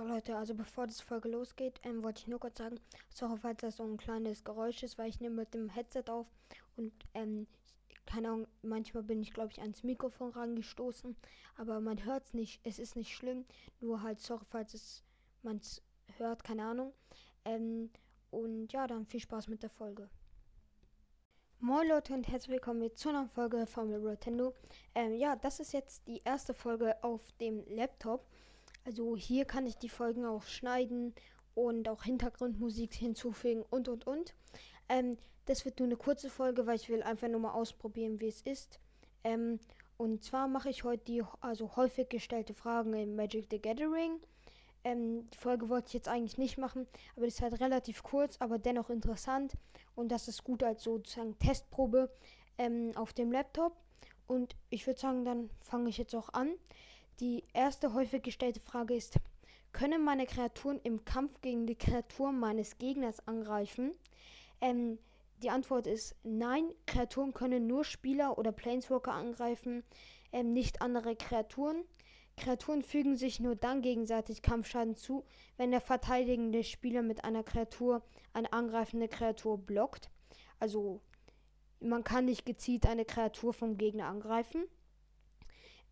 So Leute, also bevor die Folge losgeht, ähm, wollte ich nur kurz sagen, sorry, falls das so ein kleines Geräusch ist, weil ich nehme mit dem Headset auf und ähm, keine Ahnung, manchmal bin ich glaube ich ans Mikrofon rangestoßen, aber man hört es nicht, es ist nicht schlimm, nur halt sorry, falls man es hört, keine Ahnung. Ähm, und ja, dann viel Spaß mit der Folge. Moin Leute und herzlich willkommen zu einer Folge von Nintendo. Ähm, ja, das ist jetzt die erste Folge auf dem Laptop. Also hier kann ich die Folgen auch schneiden und auch Hintergrundmusik hinzufügen und und und. Ähm, das wird nur eine kurze Folge, weil ich will einfach nur mal ausprobieren, wie es ist. Ähm, und zwar mache ich heute die also häufig gestellte Fragen in Magic the Gathering. Ähm, die Folge wollte ich jetzt eigentlich nicht machen, aber die ist halt relativ kurz, aber dennoch interessant. Und das ist gut als sozusagen Testprobe ähm, auf dem Laptop. Und ich würde sagen, dann fange ich jetzt auch an. Die erste häufig gestellte Frage ist, können meine Kreaturen im Kampf gegen die Kreaturen meines Gegners angreifen? Ähm, die Antwort ist nein, Kreaturen können nur Spieler oder Planeswalker angreifen, ähm, nicht andere Kreaturen. Kreaturen fügen sich nur dann gegenseitig Kampfschaden zu, wenn der verteidigende Spieler mit einer Kreatur eine angreifende Kreatur blockt. Also man kann nicht gezielt eine Kreatur vom Gegner angreifen.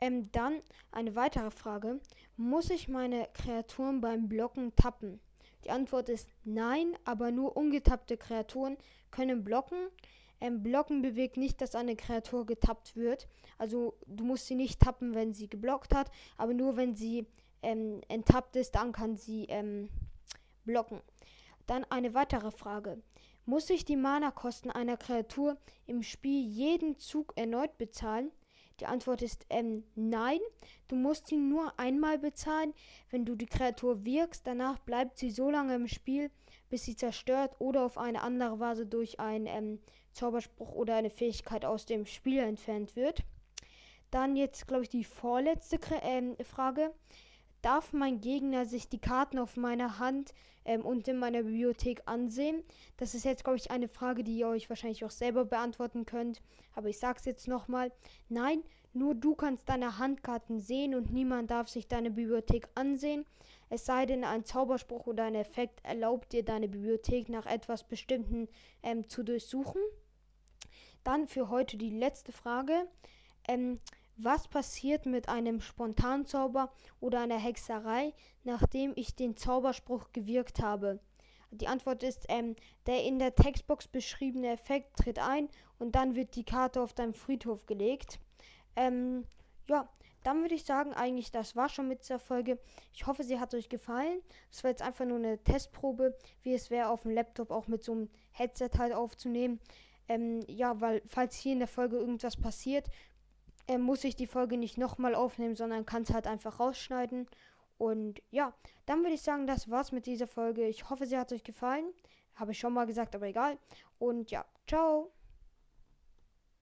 Ähm, dann eine weitere Frage. Muss ich meine Kreaturen beim Blocken tappen? Die Antwort ist nein, aber nur ungetappte Kreaturen können blocken. Ähm, blocken bewegt nicht, dass eine Kreatur getappt wird. Also du musst sie nicht tappen, wenn sie geblockt hat, aber nur wenn sie ähm, enttappt ist, dann kann sie ähm, blocken. Dann eine weitere Frage. Muss ich die Mana-Kosten einer Kreatur im Spiel jeden Zug erneut bezahlen? Die Antwort ist ähm, nein. Du musst ihn nur einmal bezahlen, wenn du die Kreatur wirkst. Danach bleibt sie so lange im Spiel, bis sie zerstört oder auf eine andere Weise durch einen ähm, Zauberspruch oder eine Fähigkeit aus dem Spiel entfernt wird. Dann jetzt, glaube ich, die vorletzte ähm, Frage. Darf mein Gegner sich die Karten auf meiner Hand ähm, und in meiner Bibliothek ansehen? Das ist jetzt, glaube ich, eine Frage, die ihr euch wahrscheinlich auch selber beantworten könnt. Aber ich sage es jetzt nochmal. Nein, nur du kannst deine Handkarten sehen und niemand darf sich deine Bibliothek ansehen. Es sei denn, ein Zauberspruch oder ein Effekt erlaubt dir, deine Bibliothek nach etwas Bestimmten ähm, zu durchsuchen. Dann für heute die letzte Frage. Ähm, was passiert mit einem Spontanzauber oder einer Hexerei, nachdem ich den Zauberspruch gewirkt habe? Die Antwort ist, ähm, der in der Textbox beschriebene Effekt tritt ein und dann wird die Karte auf deinem Friedhof gelegt. Ähm, ja, dann würde ich sagen, eigentlich das war schon mit dieser Folge. Ich hoffe, sie hat euch gefallen. Es war jetzt einfach nur eine Testprobe, wie es wäre, auf dem Laptop auch mit so einem Headset halt aufzunehmen. Ähm, ja, weil falls hier in der Folge irgendwas passiert, äh, muss ich die Folge nicht nochmal aufnehmen, sondern kann es halt einfach rausschneiden. Und ja, dann würde ich sagen, das war's mit dieser Folge. Ich hoffe, sie hat euch gefallen. Habe ich schon mal gesagt, aber egal. Und ja, ciao.